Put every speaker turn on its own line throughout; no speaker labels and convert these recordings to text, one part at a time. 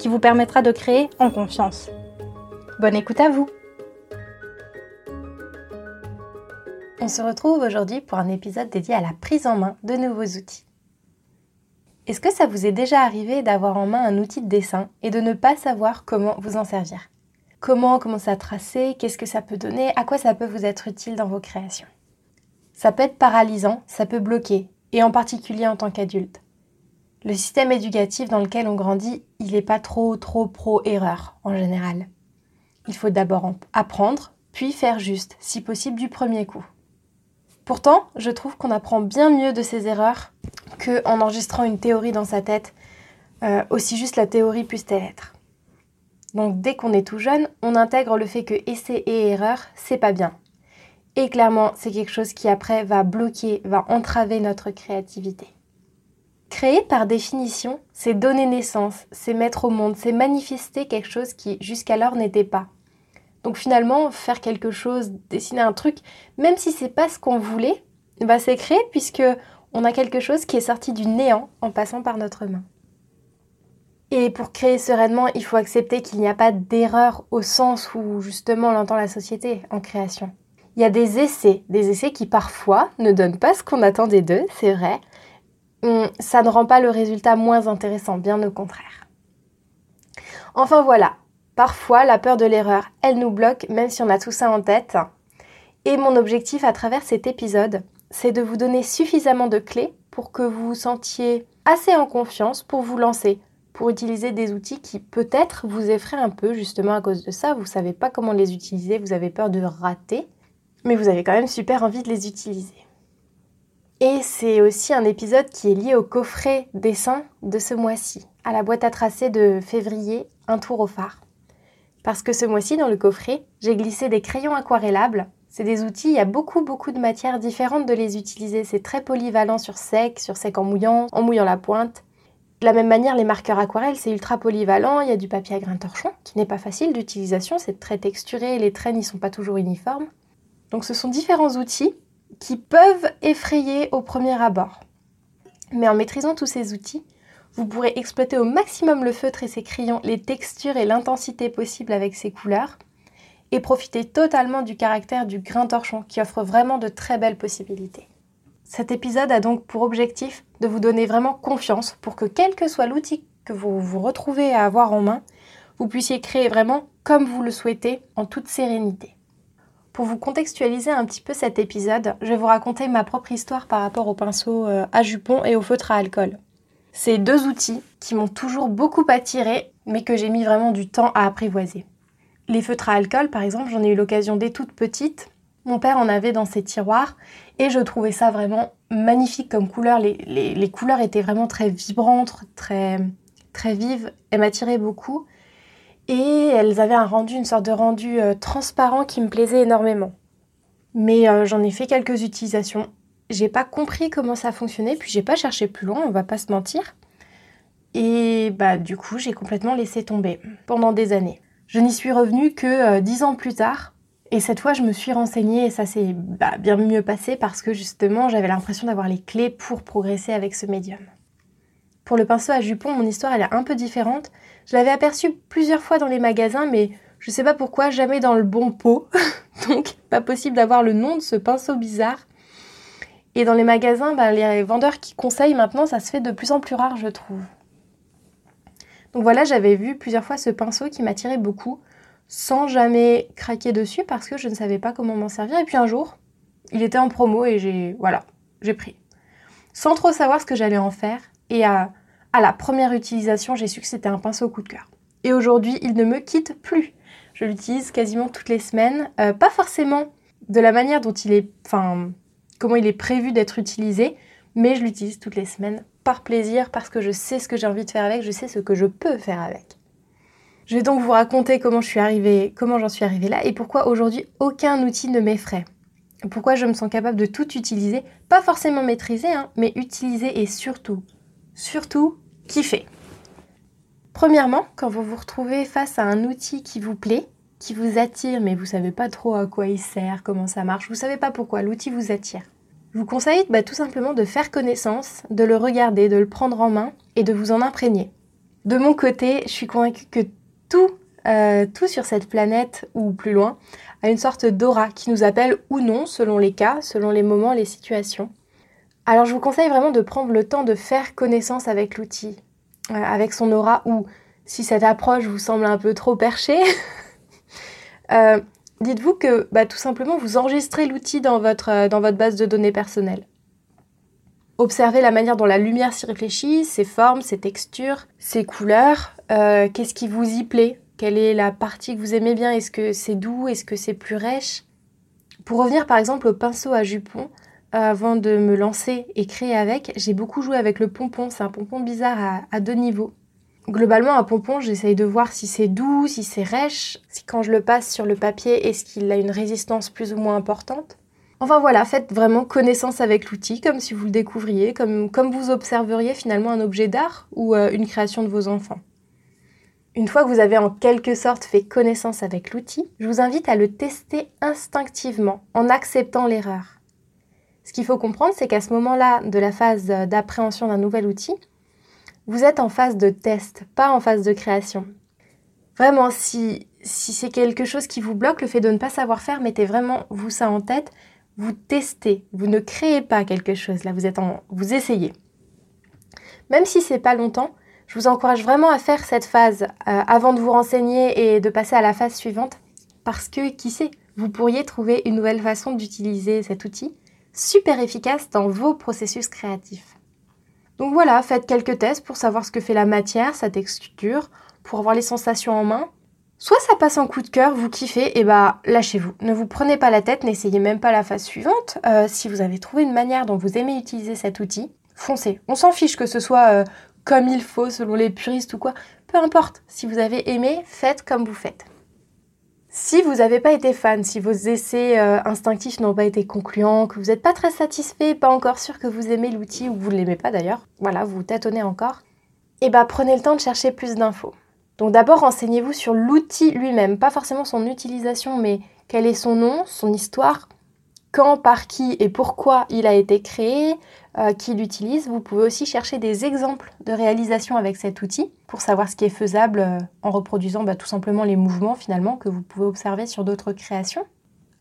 qui vous permettra de créer en confiance. Bonne écoute à vous On se retrouve aujourd'hui pour un épisode dédié à la prise en main de nouveaux outils. Est-ce que ça vous est déjà arrivé d'avoir en main un outil de dessin et de ne pas savoir comment vous en servir? Comment commencer à tracer Qu'est-ce que ça peut donner? À quoi ça peut vous être utile dans vos créations? Ça peut être paralysant, ça peut bloquer, et en particulier en tant qu'adulte. Le système éducatif dans lequel on grandit, il n'est pas trop trop pro-erreur en général. Il faut d'abord apprendre, puis faire juste, si possible du premier coup. Pourtant, je trouve qu'on apprend bien mieux de ses erreurs qu'en enregistrant une théorie dans sa tête, euh, aussi juste la théorie puisse-t-elle être. Donc dès qu'on est tout jeune, on intègre le fait que essai et erreur, c'est pas bien. Et clairement, c'est quelque chose qui après va bloquer, va entraver notre créativité. Créer par définition, c'est donner naissance, c'est mettre au monde, c'est manifester quelque chose qui jusqu'alors n'était pas. Donc finalement, faire quelque chose, dessiner un truc, même si c'est pas ce qu'on voulait, bah c'est créer puisque on a quelque chose qui est sorti du néant en passant par notre main. Et pour créer sereinement, il faut accepter qu'il n'y a pas d'erreur au sens où justement on entend la société en création. Il y a des essais, des essais qui parfois ne donnent pas ce qu'on attendait d'eux, c'est vrai, ça ne rend pas le résultat moins intéressant, bien au contraire. Enfin voilà, parfois la peur de l'erreur, elle nous bloque même si on a tout ça en tête. Et mon objectif à travers cet épisode, c'est de vous donner suffisamment de clés pour que vous vous sentiez assez en confiance pour vous lancer, pour utiliser des outils qui peut-être vous effraient un peu justement à cause de ça, vous ne savez pas comment les utiliser, vous avez peur de rater, mais vous avez quand même super envie de les utiliser. Et c'est aussi un épisode qui est lié au coffret dessin de ce mois-ci, à la boîte à tracer de février, un tour au phare. Parce que ce mois-ci, dans le coffret, j'ai glissé des crayons aquarellables. C'est des outils, il y a beaucoup beaucoup de matières différentes de les utiliser. C'est très polyvalent sur sec, sur sec en mouillant, en mouillant la pointe. De la même manière, les marqueurs aquarelles, c'est ultra polyvalent. Il y a du papier à grain torchon, qui n'est pas facile d'utilisation, c'est très texturé, les traits n'y sont pas toujours uniformes. Donc ce sont différents outils qui peuvent effrayer au premier abord. Mais en maîtrisant tous ces outils, vous pourrez exploiter au maximum le feutre et ses crayons, les textures et l'intensité possibles avec ces couleurs, et profiter totalement du caractère du grain torchon qui offre vraiment de très belles possibilités. Cet épisode a donc pour objectif de vous donner vraiment confiance pour que quel que soit l'outil que vous vous retrouvez à avoir en main, vous puissiez créer vraiment comme vous le souhaitez en toute sérénité. Pour vous contextualiser un petit peu cet épisode, je vais vous raconter ma propre histoire par rapport au pinceau euh, à jupon et au feutre à alcool. C'est deux outils qui m'ont toujours beaucoup attiré, mais que j'ai mis vraiment du temps à apprivoiser. Les feutres à alcool, par exemple, j'en ai eu l'occasion dès toute petite. Mon père en avait dans ses tiroirs et je trouvais ça vraiment magnifique comme couleur. Les, couleurs étaient vraiment très vibrantes, très, très vives. Elles m'attiraient beaucoup et elles avaient un rendu, une sorte de rendu euh, transparent qui me plaisait énormément. Mais euh, j'en ai fait quelques utilisations. J'ai pas compris comment ça fonctionnait, puis j'ai pas cherché plus loin, on va pas se mentir. Et bah du coup, j'ai complètement laissé tomber pendant des années. Je n'y suis revenue que euh, dix ans plus tard, et cette fois, je me suis renseignée et ça s'est bah, bien mieux passé parce que justement, j'avais l'impression d'avoir les clés pour progresser avec ce médium. Pour le pinceau à jupon, mon histoire elle est un peu différente. Je l'avais aperçu plusieurs fois dans les magasins, mais je sais pas pourquoi, jamais dans le bon pot. Donc, pas possible d'avoir le nom de ce pinceau bizarre. Et dans les magasins, bah, les vendeurs qui conseillent maintenant, ça se fait de plus en plus rare, je trouve. Donc voilà, j'avais vu plusieurs fois ce pinceau qui m'attirait beaucoup, sans jamais craquer dessus parce que je ne savais pas comment m'en servir. Et puis un jour, il était en promo et j'ai voilà, j'ai pris. Sans trop savoir ce que j'allais en faire et à à la première utilisation, j'ai su que c'était un pinceau coup de cœur. Et aujourd'hui, il ne me quitte plus. Je l'utilise quasiment toutes les semaines, euh, pas forcément de la manière dont il est, enfin, comment il est prévu d'être utilisé, mais je l'utilise toutes les semaines par plaisir, parce que je sais ce que j'ai envie de faire avec, je sais ce que je peux faire avec. Je vais donc vous raconter comment je suis arrivée, comment j'en suis arrivée là et pourquoi aujourd'hui aucun outil ne m'effraie. Pourquoi je me sens capable de tout utiliser, pas forcément maîtriser, hein, mais utiliser et surtout, surtout kiffer. Premièrement, quand vous vous retrouvez face à un outil qui vous plaît, qui vous attire, mais vous savez pas trop à quoi il sert, comment ça marche, vous savez pas pourquoi l'outil vous attire. Je vous conseille bah, tout simplement de faire connaissance, de le regarder, de le prendre en main et de vous en imprégner. De mon côté, je suis convaincue que tout, euh, tout sur cette planète ou plus loin a une sorte d'aura qui nous appelle ou non selon les cas, selon les moments, les situations. Alors je vous conseille vraiment de prendre le temps de faire connaissance avec l'outil, euh, avec son aura ou si cette approche vous semble un peu trop perchée, euh, dites-vous que bah, tout simplement vous enregistrez l'outil dans votre, dans votre base de données personnelle. Observez la manière dont la lumière s'y réfléchit, ses formes, ses textures, ses couleurs, euh, qu'est-ce qui vous y plaît, quelle est la partie que vous aimez bien, est-ce que c'est doux, est-ce que c'est plus rêche. Pour revenir par exemple au pinceau à jupon, euh, avant de me lancer et créer avec, j'ai beaucoup joué avec le pompon, c'est un pompon bizarre à, deux niveaux. Globalement, un pompon, j'essaye de voir si c'est doux, si c'est rêche, si quand je le passe sur le papier, est-ce qu'il a une résistance plus ou moins importante. Enfin voilà, faites vraiment connaissance avec l'outil, comme si vous le découvriez, comme, vous observeriez finalement un objet d'art ou euh, une création de vos enfants. Une fois que vous avez en quelque sorte fait connaissance avec l'outil, je vous invite à le tester instinctivement, en acceptant l'erreur. Ce qu'il faut comprendre, c'est qu'à ce moment-là de la phase d'appréhension d'un nouvel outil, vous êtes en phase de test, pas en phase de création. Vraiment, si, c'est quelque chose qui vous bloque, le fait de ne pas savoir faire, mettez vraiment vous ça en tête vous testez, vous ne créez pas quelque chose, là vous êtes vous essayez. Même si c'est pas longtemps, je vous encourage vraiment à faire cette phase euh, avant de vous renseigner et de passer à la phase suivante parce que qui sait, vous pourriez trouver une nouvelle façon d'utiliser cet outil super efficace dans vos processus créatifs. Donc voilà, faites quelques tests pour savoir ce que fait la matière, sa texture, pour avoir les sensations en main, Soit ça passe en coup de cœur, vous kiffez, et bah lâchez-vous. Ne vous prenez pas la tête, n'essayez même pas la phase suivante. Euh, si vous avez trouvé une manière dont vous aimez utiliser cet outil, foncez. On s'en fiche que ce soit euh, comme il faut selon les puristes ou quoi. Peu importe, si vous avez aimé, faites comme vous faites. Si vous n'avez pas été fan, si vos essais euh, instinctifs n'ont pas été concluants, que vous n'êtes pas très satisfait, pas encore sûr que vous aimez l'outil ou vous ne l'aimez pas d'ailleurs, voilà, vous tâtonnez encore, et eh bah prenez le temps de chercher plus d'infos. Donc d'abord, renseignez-vous sur l'outil lui-même, pas forcément son utilisation, mais quel est son nom, son histoire, quand, par qui et pourquoi il a été créé, euh, qui l'utilise. Vous pouvez aussi chercher des exemples de réalisation avec cet outil pour savoir ce qui est faisable euh, en reproduisant bah, tout simplement les mouvements finalement que vous pouvez observer sur d'autres créations.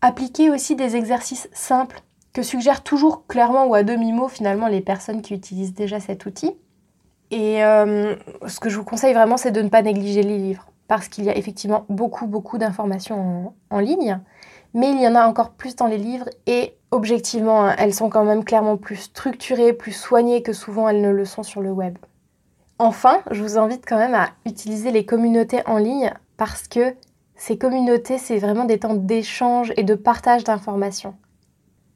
Appliquez aussi des exercices simples que suggèrent toujours clairement ou à demi-mot finalement les personnes qui utilisent déjà cet outil. Et euh, ce que je vous conseille vraiment, c'est de ne pas négliger les livres, parce qu'il y a effectivement beaucoup, beaucoup d'informations en, ligne, mais il y en a encore plus dans les livres, et objectivement, hein, elles sont quand même clairement plus structurées, plus soignées que souvent elles ne le sont sur le web. Enfin, je vous invite quand même à utiliser les communautés en ligne, parce que ces communautés, c'est vraiment des temps d'échange et de partage d'informations.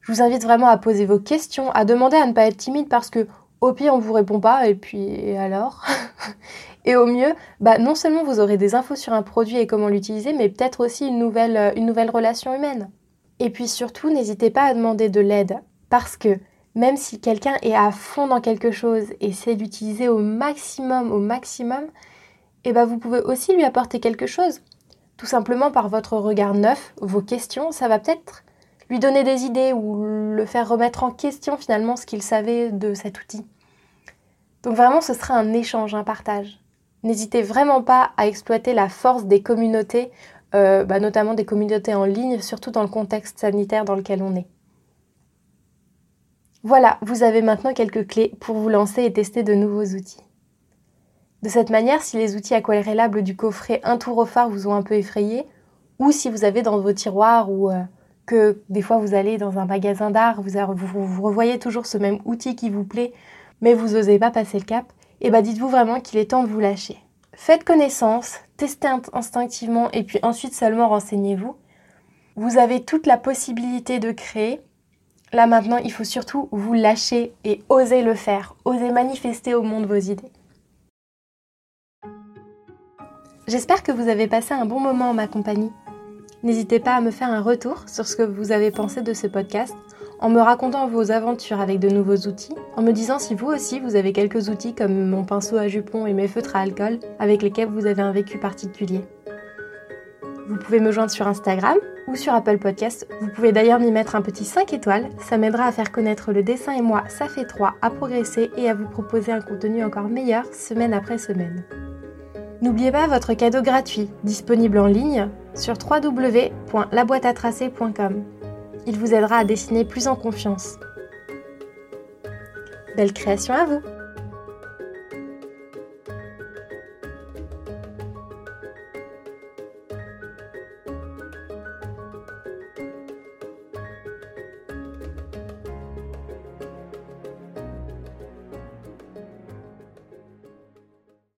Je vous invite vraiment à poser vos questions, à demander à ne pas être timide parce que au pire, on vous répond pas, et puis alors Et au mieux, bah, non seulement vous aurez des infos sur un produit et comment l'utiliser, mais peut-être aussi une nouvelle, euh, une nouvelle relation humaine. Et puis surtout, n'hésitez pas à demander de l'aide, parce que même si quelqu'un est à fond dans quelque chose et sait l'utiliser au maximum, au maximum, et eh bah, vous pouvez aussi lui apporter quelque chose. Tout simplement par votre regard neuf, vos questions, ça va peut-être lui donner des idées ou le faire remettre en question finalement ce qu'il savait de cet outil. Donc vraiment, ce sera un échange, un partage. N'hésitez vraiment pas à exploiter la force des communautés, euh, bah, notamment des communautés en ligne, surtout dans le contexte sanitaire dans lequel on est. Voilà, vous avez maintenant quelques clés pour vous lancer et tester de nouveaux outils. De cette manière, si les outils aquarellables du coffret Un tour au phare vous ont un peu effrayé, ou si vous avez dans vos tiroirs ou euh, des fois vous allez dans un magasin d'art, vous, vous, revoyez toujours ce même outil qui vous plaît, mais vous n'osez pas passer le cap, et eh bah ben, dites-vous vraiment qu'il est temps de vous lâcher. Faites connaissance, testez instinctivement et puis ensuite seulement renseignez-vous. Vous avez toute la possibilité de créer. Là maintenant, il faut surtout vous lâcher et oser le faire, oser manifester au monde vos idées. J'espère que vous avez passé un bon moment en ma compagnie. N'hésitez pas à me faire un retour sur ce que vous avez pensé de ce podcast en me racontant vos aventures avec de nouveaux outils, en me disant si vous aussi vous avez quelques outils comme mon pinceau à jupon et mes feutres à alcool avec lesquels vous avez un vécu particulier. Vous pouvez me joindre sur Instagram ou sur Apple Podcast. Vous pouvez d'ailleurs m'y mettre un petit 5 étoiles, ça m'aidera à faire connaître le dessin et moi, ça fait 3, à progresser et à vous proposer un contenu encore meilleur semaine après semaine. N'oubliez pas votre cadeau gratuit, disponible en ligne sur www.laboîteatracer.com. Il vous aidera à dessiner plus en confiance. Belle création à vous